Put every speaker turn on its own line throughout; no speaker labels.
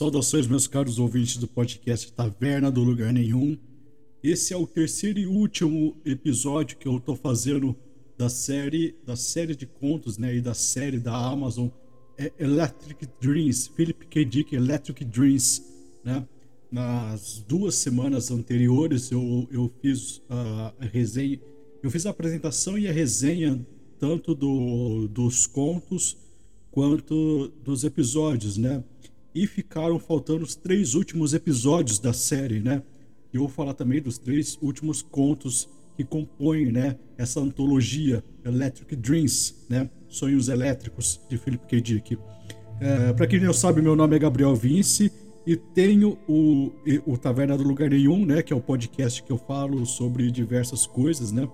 Saudações, meus caros ouvintes do podcast Taverna do Lugar Nenhum. Esse é o terceiro e último episódio que eu estou fazendo da série, da série de contos, né, e da série da Amazon é Electric Dreams, Philip K. Dick Electric Dreams, né? Nas duas semanas anteriores eu, eu fiz a resenha, eu fiz a apresentação e a resenha tanto do, dos contos quanto dos episódios, né? E ficaram faltando os três últimos episódios da série, né? E eu vou falar também dos três últimos contos que compõem, né, essa antologia Electric Dreams, né? Sonhos Elétricos de Philip K. Dick. É, Para quem não sabe, meu nome é Gabriel Vince e tenho o, o Taverna do Lugar Nenhum, né? Que é o podcast que eu falo sobre diversas coisas, né?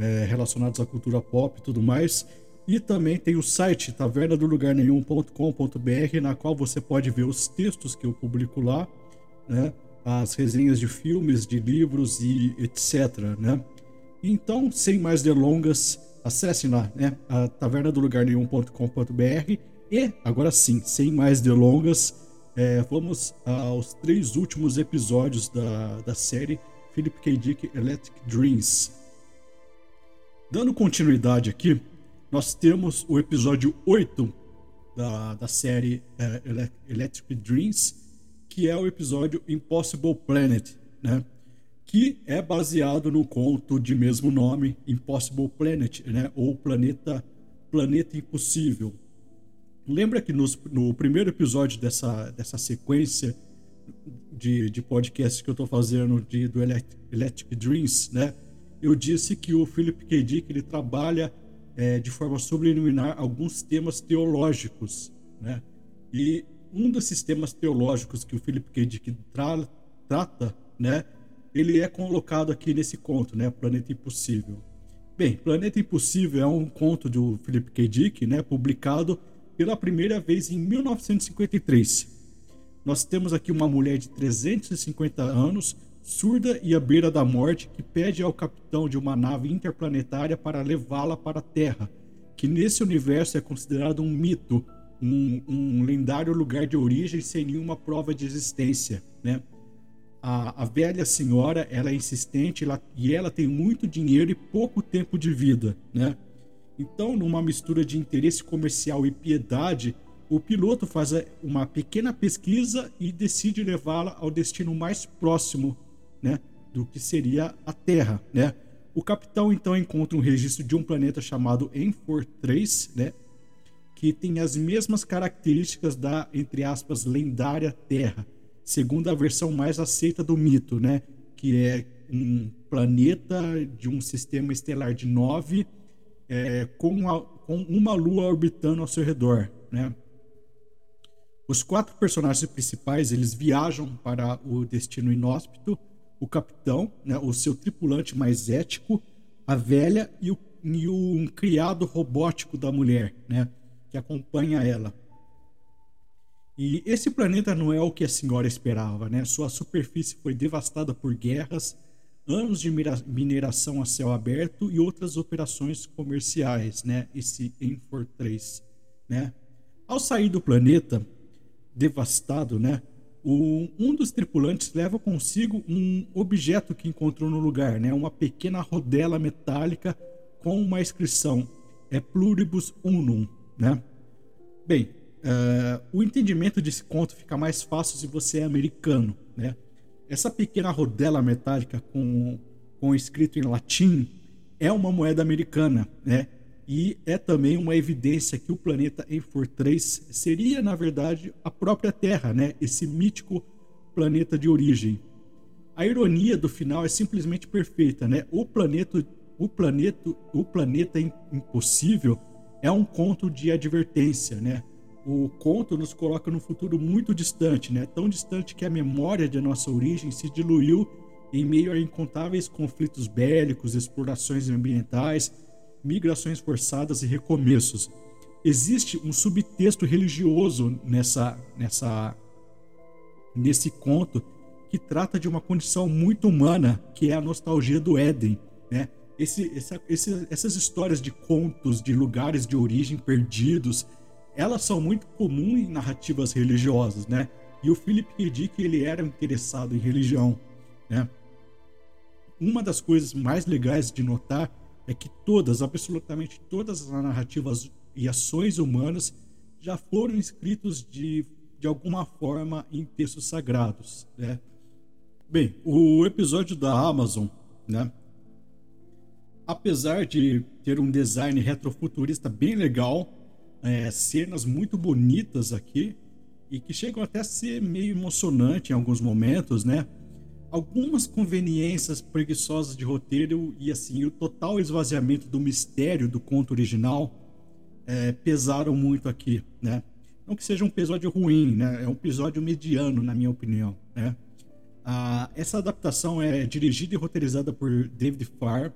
É, relacionadas à cultura pop e tudo mais. E também tem o site tavernadolugarnenhum.com.br, na qual você pode ver os textos que eu publico lá, né? as resenhas de filmes, de livros e etc. Né? Então, sem mais delongas, acesse lá, né? a tavernadolugarnenhum.com.br e, agora sim, sem mais delongas, é, vamos aos três últimos episódios da, da série Philip K. Dick Electric Dreams. Dando continuidade aqui, nós temos o episódio 8 da, da série é, Electric Dreams, que é o episódio Impossible Planet, né? que é baseado no conto de mesmo nome, Impossible Planet, né? ou Planeta, Planeta Impossível. Lembra que nos, no primeiro episódio dessa, dessa sequência de, de podcasts que eu estou fazendo de, do Electric, Electric Dreams, né? eu disse que o Philip K. Dick ele trabalha é, de forma subliminar alguns temas teológicos, né? E um desses temas teológicos que o Philip K. Dick tra trata, né? Ele é colocado aqui nesse conto, né? Planeta Impossível. Bem, Planeta Impossível é um conto do Philip K. Dick, né? Publicado pela primeira vez em 1953. Nós temos aqui uma mulher de 350 anos surda e à beira da morte, que pede ao capitão de uma nave interplanetária para levá-la para a Terra, que nesse universo é considerado um mito, um, um, lendário lugar de origem sem nenhuma prova de existência, né? A, a velha senhora, ela é insistente ela, e ela tem muito dinheiro e pouco tempo de vida, né? Então, numa mistura de interesse comercial e piedade, o piloto faz uma pequena pesquisa e decide levá-la ao destino mais próximo né, do que seria a Terra, né? O capitão então encontra um registro de um planeta chamado Enfor 3, né, que tem as mesmas características da entre aspas lendária Terra, segundo a versão mais aceita do mito, né, que é um planeta de um sistema estelar de nove é, com, a, com uma lua orbitando ao seu redor, né? Os quatro personagens principais eles viajam para o destino inóspito o capitão, né, o seu tripulante mais ético, a velha e o, e o um criado robótico da mulher, né, que acompanha ela. E esse planeta não é o que a senhora esperava, né? Sua superfície foi devastada por guerras, anos de mineração a céu aberto e outras operações comerciais, né? Esse Enfor 3, né? Ao sair do planeta devastado, né? O, um dos tripulantes leva consigo um objeto que encontrou no lugar, né? uma pequena rodela metálica com uma inscrição: é Pluribus Unum. Né? Bem, uh, o entendimento desse conto fica mais fácil se você é americano. Né? Essa pequena rodela metálica com, com escrito em latim é uma moeda americana, né? E é também uma evidência que o planeta Enfor 3 seria, na verdade, a própria Terra, né? esse mítico planeta de origem. A ironia do final é simplesmente perfeita, né? O planeta, o planeta, o planeta impossível é um conto de advertência, né? O conto nos coloca num futuro muito distante, né? Tão distante que a memória de nossa origem se diluiu em meio a incontáveis conflitos bélicos, explorações ambientais migrações forçadas e recomeços. Existe um subtexto religioso nessa, nessa, nesse conto que trata de uma condição muito humana, que é a nostalgia do Éden. Né? Esse, essa, esse, essas histórias de contos, de lugares de origem perdidos, elas são muito comuns em narrativas religiosas, né? E o Philip K. Dick ele era interessado em religião, né? Uma das coisas mais legais de notar é que todas, absolutamente todas as narrativas e ações humanas já foram escritos de, de alguma forma em textos sagrados, né? Bem, o episódio da Amazon, né? Apesar de ter um design retrofuturista bem legal, é, cenas muito bonitas aqui e que chegam até a ser meio emocionante em alguns momentos, né? Algumas conveniências preguiçosas de roteiro e assim o total esvaziamento do mistério do conto original é, pesaram muito aqui, né? Não que seja um episódio ruim, né? É um episódio mediano, na minha opinião, né? Ah, essa adaptação é dirigida e roteirizada por David Farr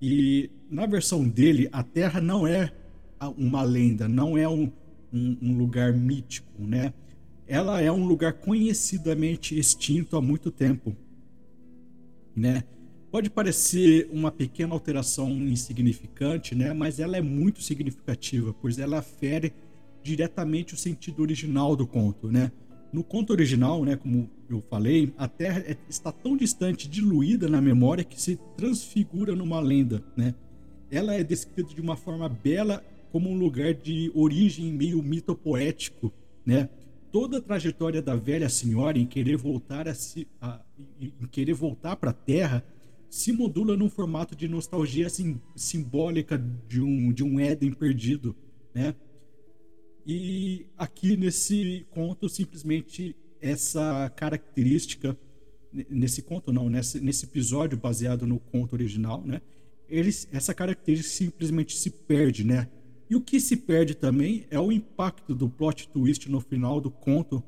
e na versão dele a Terra não é uma lenda, não é um, um, um lugar mítico, né? Ela é um lugar conhecidamente extinto há muito tempo, né? Pode parecer uma pequena alteração insignificante, né? Mas ela é muito significativa, pois ela fere diretamente o sentido original do conto, né? No conto original, né, como eu falei, a Terra é, está tão distante, diluída na memória que se transfigura numa lenda, né? Ela é descrita de uma forma bela como um lugar de origem meio mitopoético, né? Toda a trajetória da velha senhora em querer voltar a, se, a em querer voltar para a Terra se modula num formato de nostalgia assim, simbólica de um de um Éden perdido, né? E aqui nesse conto simplesmente essa característica nesse conto não, nesse, nesse episódio baseado no conto original, né? Eles, essa característica simplesmente se perde, né? E o que se perde também é o impacto do plot twist no final do conto,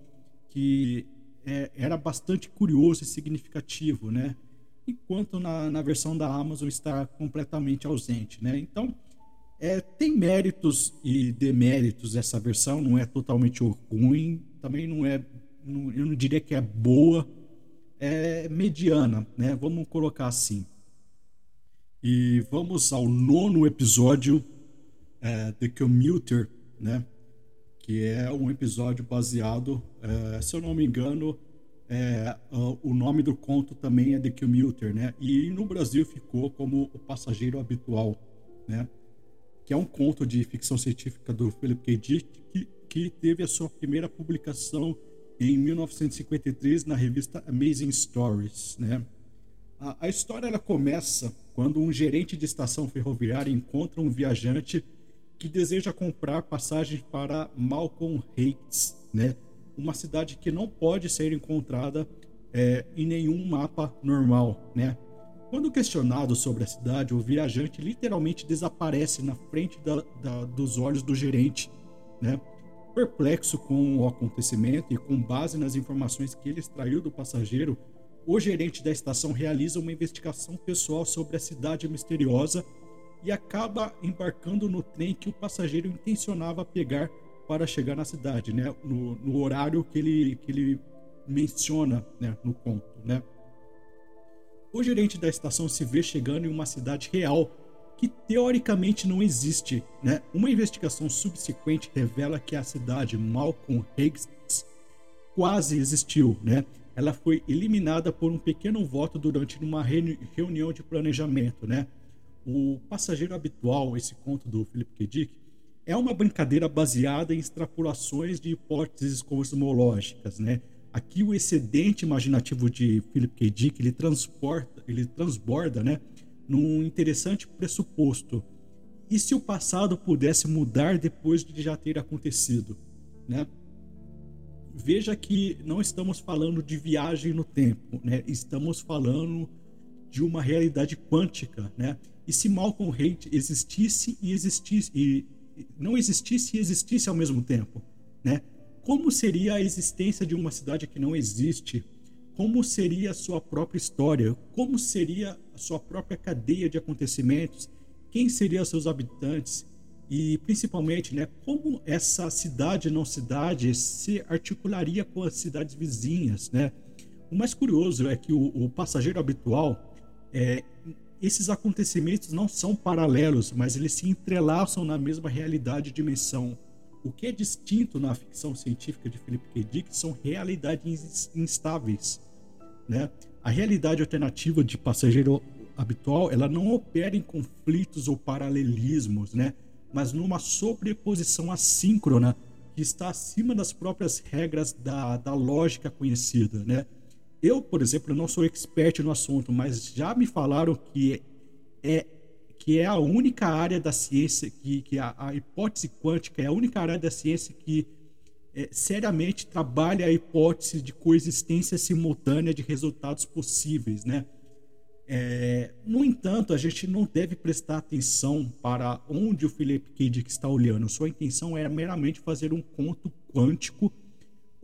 que é, era bastante curioso e significativo, né? Enquanto na, na versão da Amazon está completamente ausente, né? Então, é, tem méritos e deméritos essa versão, não é totalmente ruim, também não é, não, eu não diria que é boa, é mediana, né? Vamos colocar assim. E vamos ao nono episódio é, The Commuter, né? Que é um episódio baseado, é, se eu não me engano, é, o nome do conto também é The Commuter, né? E no Brasil ficou como O Passageiro Habitual, né? Que é um conto de ficção científica do Philip K. Dick que, que teve a sua primeira publicação em 1953 na revista Amazing Stories, né? A, a história ela começa quando um gerente de estação ferroviária encontra um viajante que deseja comprar passagens para Malcolm Heights, né? Uma cidade que não pode ser encontrada é, em nenhum mapa normal, né? Quando questionado sobre a cidade, o viajante literalmente desaparece na frente da, da, dos olhos do gerente, né? Perplexo com o acontecimento e com base nas informações que ele extraiu do passageiro, o gerente da estação realiza uma investigação pessoal sobre a cidade misteriosa e acaba embarcando no trem que o passageiro intencionava pegar para chegar na cidade, né? No, no horário que ele, que ele menciona né? no conto, né? O gerente da estação se vê chegando em uma cidade real que teoricamente não existe, né? Uma investigação subsequente revela que a cidade Malcolm Higgs quase existiu, né? Ela foi eliminada por um pequeno voto durante uma reunião de planejamento, né? O Passageiro Habitual, esse conto do Philip K. Dick, é uma brincadeira baseada em extrapolações de hipóteses cosmológicas, né? Aqui o excedente imaginativo de Philip K. Dick, ele transporta, ele transborda, né, num interessante pressuposto. E se o passado pudesse mudar depois de já ter acontecido, né? Veja que não estamos falando de viagem no tempo, né? Estamos falando de uma realidade quântica, né? E se Malcolm Hate existisse e existisse e não existisse e existisse ao mesmo tempo, né? Como seria a existência de uma cidade que não existe? Como seria a sua própria história? Como seria a sua própria cadeia de acontecimentos? Quem seriam seus habitantes? E principalmente, né, como essa cidade não cidade se articularia com as cidades vizinhas, né? O mais curioso é que o, o passageiro habitual é, esses acontecimentos não são paralelos, mas eles se entrelaçam na mesma realidade e dimensão. o que é distinto na ficção científica de Philip K. Dick são realidades instáveis, né? A realidade alternativa de passageiro habitual, ela não opera em conflitos ou paralelismos, né? Mas numa sobreposição assíncrona que está acima das próprias regras da, da lógica conhecida, né? Eu, por exemplo, não sou expert no assunto, mas já me falaram que é que é a única área da ciência que, que a, a hipótese quântica é a única área da ciência que é, seriamente trabalha a hipótese de coexistência simultânea de resultados possíveis, né? É, no entanto, a gente não deve prestar atenção para onde o Philip K. Dick está olhando. Sua intenção é meramente fazer um conto quântico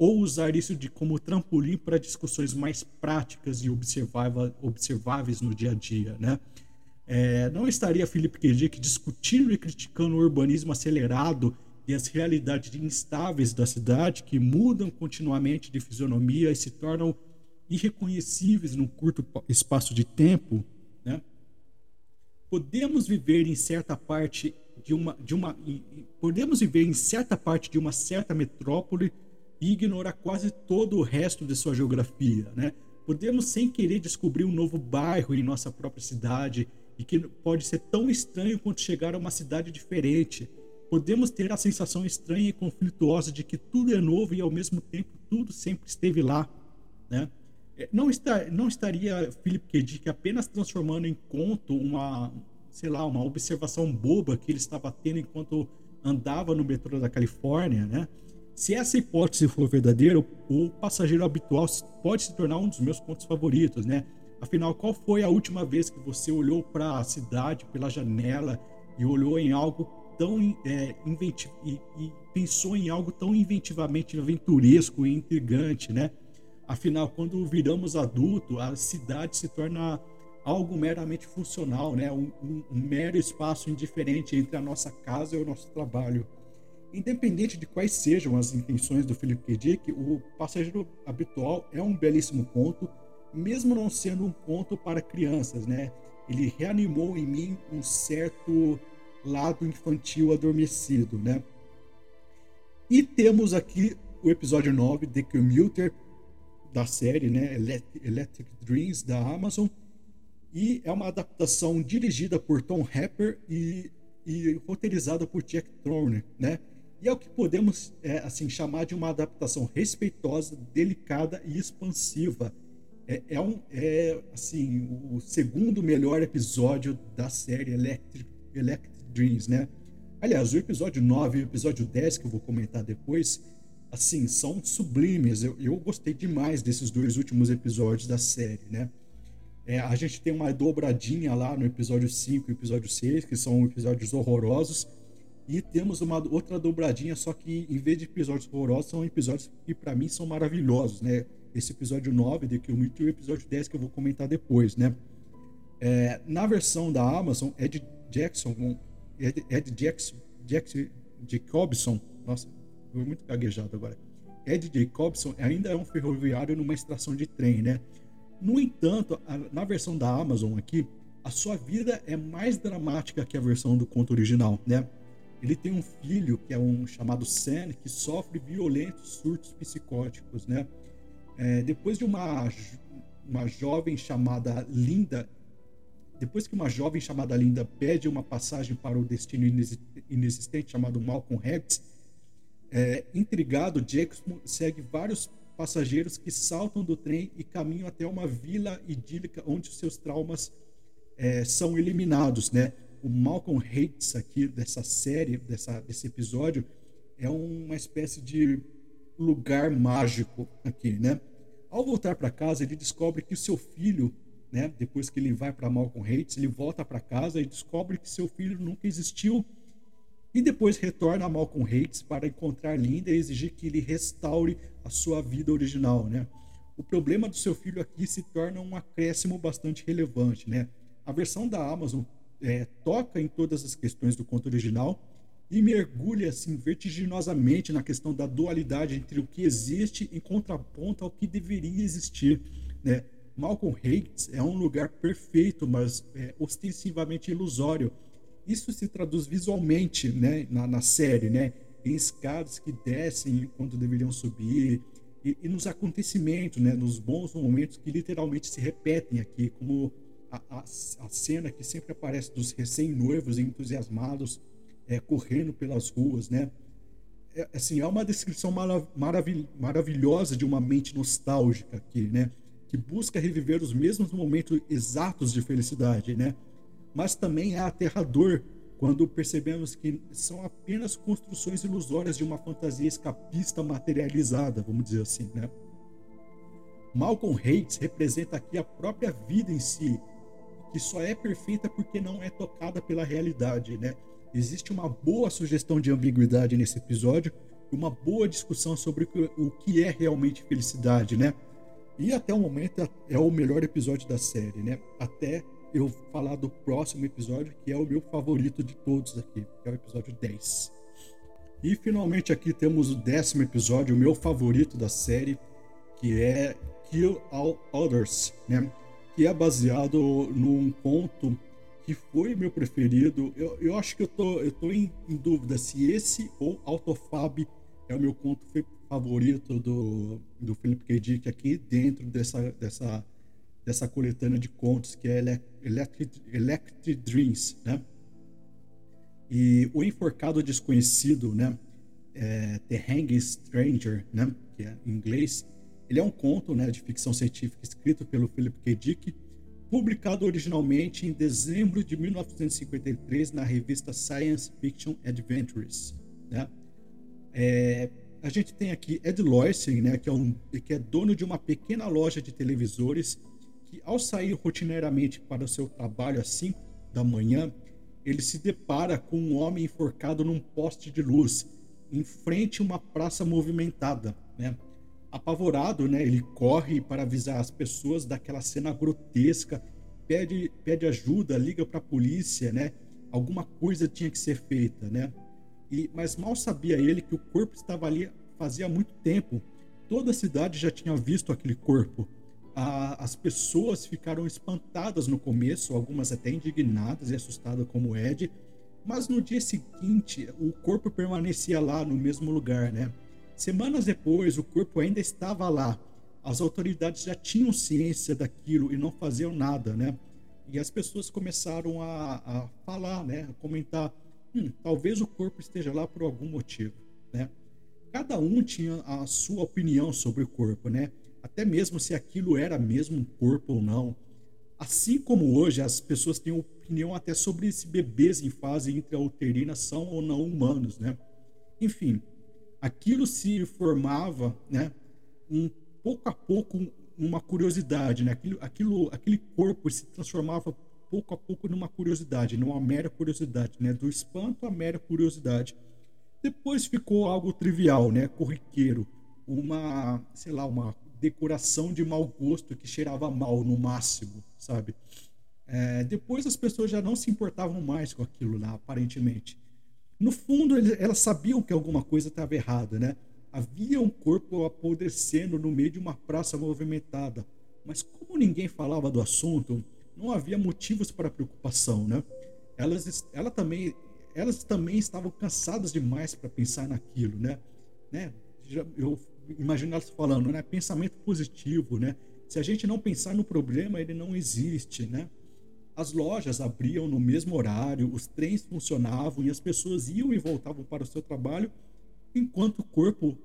ou usar isso de como trampolim para discussões mais práticas e observáveis no dia a dia, né? É, não estaria Philip K. Discutindo e criticando o urbanismo acelerado e as realidades instáveis da cidade que mudam continuamente de fisionomia e se tornam irreconhecíveis num curto espaço de tempo, né? Podemos viver em certa parte de uma de uma podemos viver em certa parte de uma certa metrópole ignorar quase todo o resto de sua geografia, né? Podemos sem querer descobrir um novo bairro em nossa própria cidade e que pode ser tão estranho quanto chegar a uma cidade diferente. Podemos ter a sensação estranha e conflituosa de que tudo é novo e ao mesmo tempo tudo sempre esteve lá, né? É, não, está, não estaria Philip K. Dick apenas transformando em conto uma, sei lá, uma observação boba que ele estava tendo enquanto andava no metrô da Califórnia, né? Se essa hipótese for verdadeira, o passageiro habitual pode se tornar um dos meus contos favoritos, né? Afinal, qual foi a última vez que você olhou para a cidade pela janela e olhou em algo tão é, inventivo e, e, pensou em algo tão inventivamente aventuresco e intrigante, né? Afinal, quando viramos adulto, a cidade se torna algo meramente funcional, né? Um, um, um mero espaço indiferente entre a nossa casa e o nosso trabalho. Independente de quais sejam as intenções do Philip K. Dick, o Passageiro Habitual é um belíssimo conto, mesmo não sendo um conto para crianças, né? Ele reanimou em mim um certo lado infantil adormecido, né? E temos aqui o episódio 9, The Commuter, da série, né? Electric Dreams, da Amazon. E é uma adaptação dirigida por Tom Happer e, e roteirizada por Jack Turner, né? E é o que podemos é, assim chamar de uma adaptação respeitosa, delicada e expansiva. É, é, um, é assim o segundo melhor episódio da série Electric, Electric Dreams, né? Aliás, o episódio 9 e o episódio 10, que eu vou comentar depois, assim, são sublimes. Eu, eu gostei demais desses dois últimos episódios da série, né? É, a gente tem uma dobradinha lá no episódio 5 e episódio 6, que são episódios horrorosos e temos uma outra dobradinha, só que em vez de episódios horrorosos, são episódios que para mim são maravilhosos, né? Esse episódio 9 de Kill Me e o episódio 10 que eu vou comentar depois, né? É, na versão da Amazon, Ed Jackson, Ed, Ed Jackson, Jackson Jacobson, nossa, foi muito gaguejado agora. Ed Jacobson ainda é um ferroviário numa estação de trem, né? No entanto, a, na versão da Amazon aqui, a sua vida é mais dramática que a versão do conto original, né? Ele tem um filho que é um chamado Sam que sofre violentos surtos psicóticos, né? É, depois de uma uma jovem chamada Linda, depois que uma jovem chamada Linda pede uma passagem para o destino inexistente chamado Malcolm X, é, intrigado, Jackson segue vários passageiros que saltam do trem e caminham até uma vila idílica onde seus traumas é, são eliminados, né? O Malcolm Hates aqui dessa série, dessa, desse episódio, é uma espécie de lugar mágico aqui, né? Ao voltar para casa, ele descobre que seu filho, né, depois que ele vai para Malcolm Hates, ele volta para casa e descobre que seu filho nunca existiu e depois retorna a Malcolm Hates para encontrar Linda e exigir que ele restaure a sua vida original, né? O problema do seu filho aqui se torna um acréscimo bastante relevante, né? A versão da Amazon é, toca em todas as questões do conto original e mergulha assim vertiginosamente na questão da dualidade entre o que existe em contraponto ao que deveria existir, né? Malcolm Hates é um lugar perfeito, mas é, ostensivamente ilusório. Isso se traduz visualmente, né, na, na série, né? em escadas que descem quando deveriam subir, e, e, nos acontecimentos, né, nos bons momentos que literalmente se repetem aqui, como a, a, cena que sempre aparece dos recém-noivos entusiasmados é, correndo pelas ruas, né? É, assim, é uma descrição maravil maravilhosa de uma mente nostálgica aqui, né? Que busca reviver os mesmos momentos exatos de felicidade, né? Mas também é aterrador quando percebemos que são apenas construções ilusórias de uma fantasia escapista materializada, vamos dizer assim, né? Malcolm Hates representa aqui a própria vida em si, que só é perfeita porque não é tocada pela realidade, né? Existe uma boa sugestão de ambiguidade nesse episódio, uma boa discussão sobre o que é realmente felicidade, né? E até o momento é o melhor episódio da série, né? Até eu falar do próximo episódio, que é o meu favorito de todos aqui, que é o episódio 10. E finalmente aqui temos o décimo episódio, o meu favorito da série, que é Kill All Others, né? Que é baseado num conto que foi meu preferido. Eu, eu acho que eu tô, eu tô em, em dúvida se esse ou Autofab é o meu conto favorito do, do Philip K. Dick aqui dentro dessa, dessa, dessa coletânea de contos que é Electric, Electric Dreams, né? E o Enforcado Desconhecido, né? É, The Hanging Stranger, né? Que é em inglês. Ele é um conto, né, de ficção científica escrito pelo Philip K. Dick publicado originalmente em dezembro de 1953 na revista Science Fiction Adventures. Né? É, a gente tem aqui Ed Loysen, né, que, é um, que é dono de uma pequena loja de televisores, que ao sair rotineiramente para o seu trabalho às 5 da manhã, ele se depara com um homem enforcado num poste de luz, em frente a uma praça movimentada. Né? Apavorado, né? Ele corre para avisar as pessoas daquela cena grotesca, pede, pede ajuda, liga para a polícia, né? Alguma coisa tinha que ser feita, né? E, mas mal sabia ele que o corpo estava ali fazia muito tempo. Toda a cidade já tinha visto aquele corpo. A, as pessoas ficaram espantadas no começo, algumas até indignadas e assustadas como Ed, mas no dia seguinte o corpo permanecia lá no mesmo lugar, né? Semanas depois, o corpo ainda estava lá. As autoridades já tinham ciência daquilo e não faziam nada, né? E as pessoas começaram a, a falar, né? A comentar, hum, talvez o corpo esteja lá por algum motivo, né? Cada um tinha a sua opinião sobre o corpo, né? Até mesmo se aquilo era mesmo um corpo ou não. Assim como hoje as pessoas têm opinião até sobre se bebês em fase intrauterina são ou não humanos, né? Enfim, aquilo se formava, né, um pouco a pouco uma curiosidade, né? Aquilo, aquilo, aquele corpo se transformava pouco a pouco numa curiosidade, numa mera curiosidade, né? Do espanto à mera curiosidade. Depois ficou algo trivial, né? Corriqueiro, uma, sei lá, uma decoração de mau gosto que cheirava mal no máximo, sabe? É, depois as pessoas já não se importavam mais com aquilo lá, aparentemente. No fundo, elas sabiam que alguma coisa estava errada, né? Havia um corpo apodrecendo no meio de uma praça movimentada, mas como ninguém falava do assunto, não havia motivos para preocupação, né? Elas, ela também, elas também estavam cansadas demais para pensar naquilo, né? né? Eu imagino elas falando, né? Pensamento positivo, né? Se a gente não pensar no problema, ele não existe, né? As lojas abriam no mesmo horário, os trens funcionavam e as pessoas iam e voltavam para o seu trabalho, enquanto o corpo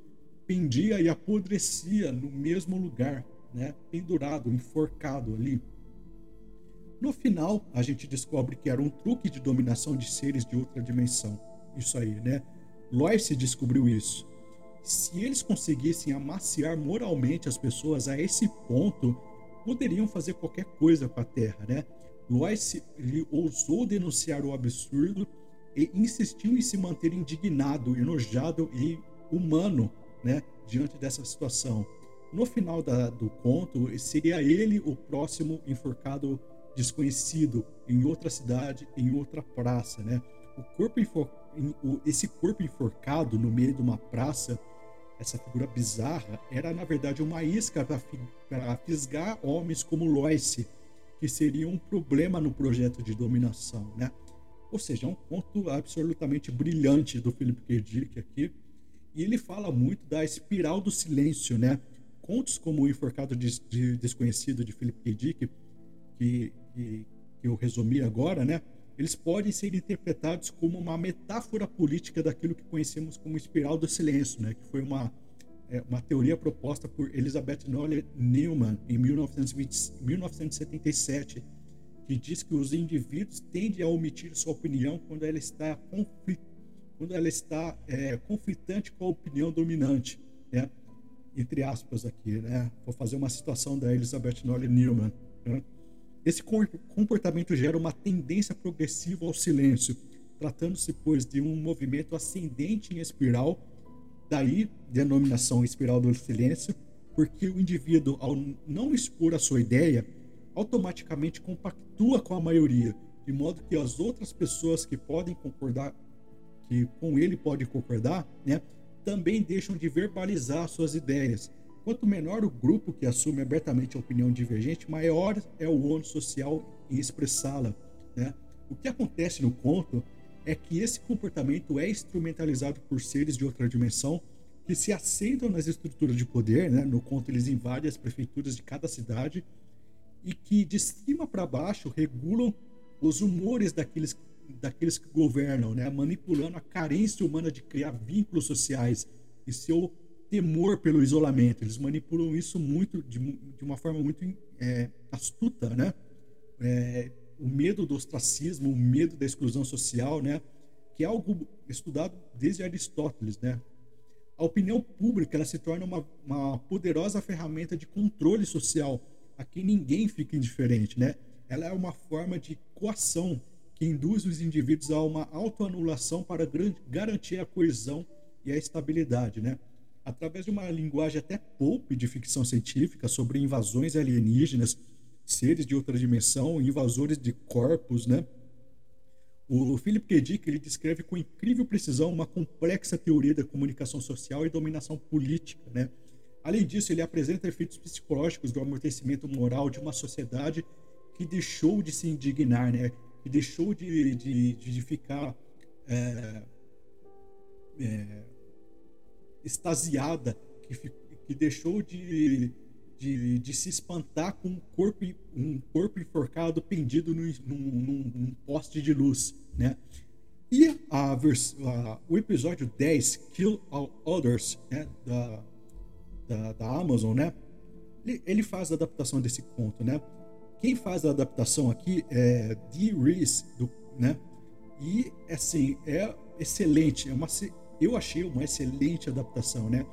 pendia e apodrecia no mesmo lugar, né? pendurado, enforcado ali. No final, a gente descobre que era um truque de dominação de seres de outra dimensão. Isso aí, né? Lois descobriu isso. Se eles conseguissem amaciar moralmente as pessoas a esse ponto, poderiam fazer qualquer coisa com a Terra, né? Lois ousou denunciar o absurdo e insistiu em se manter indignado, enojado e humano né, diante dessa situação. No final da, do conto, seria ele o próximo enforcado desconhecido em outra cidade, em outra praça. Né? O corpo. Esse corpo enforcado no meio de uma praça, essa figura bizarra, era na verdade uma isca para fisgar homens como Lois, que seria um problema no projeto de dominação, né? Ou seja, é um conto absolutamente brilhante do Philip K. Dick aqui. E ele fala muito da espiral do silêncio, né? Contos como O Enforcado de, de Desconhecido de Philip K. Dick, que, que, que eu resumi agora, né? Eles podem ser interpretados como uma metáfora política daquilo que conhecemos como espiral do silêncio, né? Que foi uma, é, uma teoria proposta por Elizabeth Nolle Neumann em 1920, 1977 que diz que os indivíduos tendem a omitir sua opinião quando ela está, conflit... quando ela está é, conflitante com a opinião dominante, né? entre aspas aqui, né? Vou fazer uma citação da Elizabeth Nolle Newman. Né? Esse comportamento gera uma tendência progressiva ao silêncio, tratando-se, pois, de um movimento ascendente em espiral, daí denominação espiral do silêncio, porque o indivíduo, ao não expor a sua ideia, automaticamente compactua com a maioria, de modo que as outras pessoas que podem concordar, que com ele podem concordar, né, também deixam de verbalizar suas ideias. Quanto menor o grupo que assume abertamente a opinião divergente, maior é o ônus social em expressá-la. Né? O que acontece no conto é que esse comportamento é instrumentalizado por seres de outra dimensão que se assentam nas estruturas de poder. Né? No conto, eles invadem as prefeituras de cada cidade e que de cima para baixo regulam os humores daqueles, daqueles que governam, né? manipulando a carência humana de criar vínculos sociais e seu temor pelo isolamento. Eles manipulam isso muito de, de uma forma muito é, astuta, né? É, o medo do ostracismo, o medo da exclusão social, né? Que é algo estudado desde Aristóteles, né? A opinião pública ela se torna uma, uma poderosa ferramenta de controle social aqui ninguém fica indiferente, né? Ela é uma forma de coação que induz os indivíduos a uma autoanulação para garantir a coesão e a estabilidade, né? Através de uma linguagem até pulp de ficção científica sobre invasões alienígenas, seres de outra dimensão, invasores de corpos, né? O Philip K. Dick ele descreve com incrível precisão uma complexa teoria da comunicação social e dominação política, né? Além disso, ele apresenta efeitos psicológicos do amortecimento moral de uma sociedade que deixou de se indignar, né? que deixou de, de, de ficar é, é, extasiada, que, que deixou de, de, de, se espantar com um corpo, um corpo enforcado pendido num, num, num poste de luz. Né? E a a, o episódio 10, Kill All Others, né, da, da, da Amazon, né? Ele, ele, faz a adaptação desse conto, né? Quem faz a adaptação aqui é Dee Reese, do, né? E assim é excelente, é uma, eu achei uma excelente adaptação, né?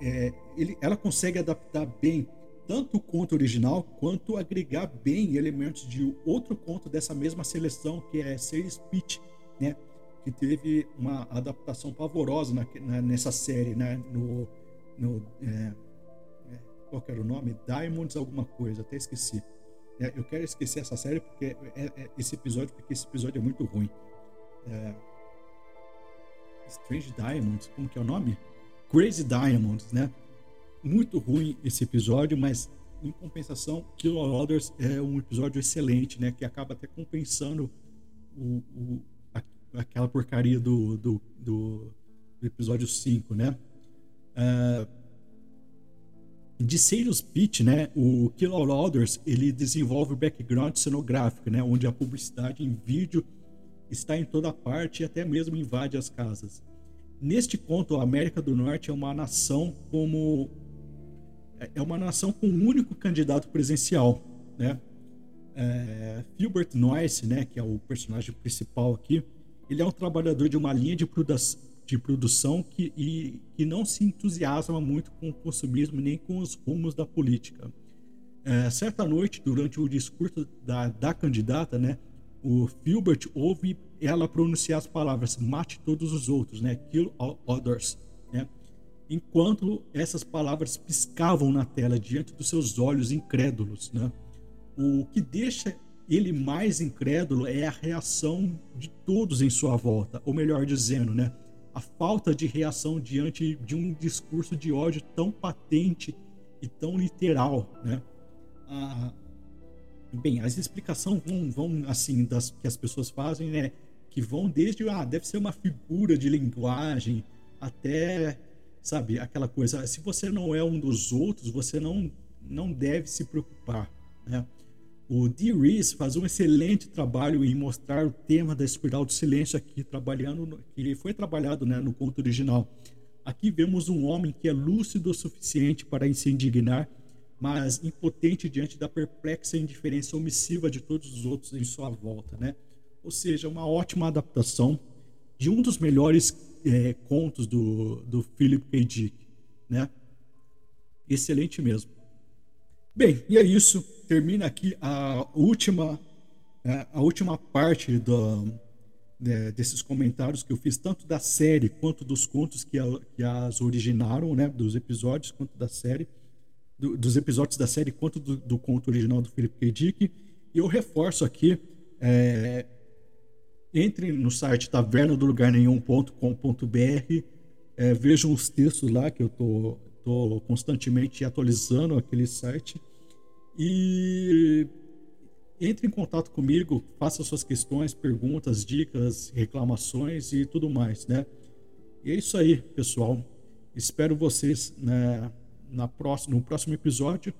É, é, ele, ela consegue adaptar bem tanto o conto original quanto agregar bem elementos de outro conto dessa mesma seleção que é Ser Speech, né? Que teve uma adaptação pavorosa na, na, nessa série, né? No, no é, é, qual era o nome? Diamonds alguma coisa, até esqueci. É, eu quero esquecer essa série porque é, é, esse episódio, porque esse episódio é muito ruim. É, Strange Diamonds, como que é o nome? Crazy Diamonds, né? Muito ruim esse episódio, mas em compensação, Kill All Others é um episódio excelente, né? Que acaba até compensando o, o a, aquela porcaria do, do, do, episódio 5, né? Uh, de sales pitch, né, o Kill All Others, ele desenvolve o background cenográfico, né, onde a publicidade em vídeo está em toda parte e até mesmo invade as casas. Neste conto, a América do Norte é uma nação como é uma nação com um único candidato presencial, né? É, Philbert Noyce, né, que é o personagem principal aqui, ele é um trabalhador de uma linha de, produção de produção que, e, que não se entusiasma muito com o consumismo nem com os rumos da política. É, certa noite, durante o discurso da, da candidata, né, o Filbert ouve ela pronunciar as palavras mate todos os outros, né, kill all others, né, enquanto essas palavras piscavam na tela diante dos seus olhos incrédulos. Né. O que deixa ele mais incrédulo é a reação de todos em sua volta, ou melhor dizendo, né, a falta de reação diante de um discurso de ódio tão patente e tão literal, né? Ah, bem, as explicações vão, vão assim das que as pessoas fazem é que vão desde, ah, deve ser uma figura de linguagem, até, sabe, aquela coisa, se você não é um dos outros, você não, não deve se preocupar, né? O Dee Reese faz um excelente trabalho em mostrar o tema da espiral do silêncio aqui, trabalhando, que foi trabalhado né, no conto original. Aqui vemos um homem que é lúcido o suficiente para se indignar, mas impotente diante da perplexa indiferença omissiva de todos os outros em sua volta, né? Ou seja, uma ótima adaptação de um dos melhores é, contos do, do Philip K. Dick, né? Excelente mesmo. Bem, e é isso. Termina aqui a última, é, a última parte do, de, desses comentários que eu fiz, tanto da série quanto dos contos que, a, que as originaram, né? Dos episódios quanto da série, do, dos episódios da série quanto do, do, conto original do Philip K. Dick. E eu reforço aqui é, entre no site taverna do lugar nenhum.com.br, é, vejam os textos lá que eu tô, tô constantemente atualizando aquele site e entre em contato comigo, faça suas questões, perguntas, dicas, reclamações e tudo mais, né? E é isso aí, pessoal. Espero vocês né, na próxima, no próximo episódio.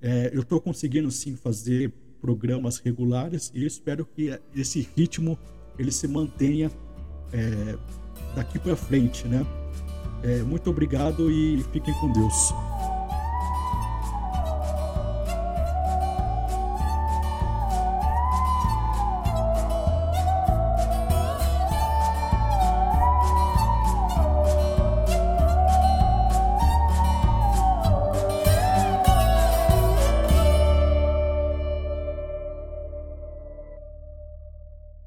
É, eu estou conseguindo sim fazer programas regulares e espero que esse ritmo ele se mantenha é, daqui para frente, né? É, muito obrigado e fiquem com Deus.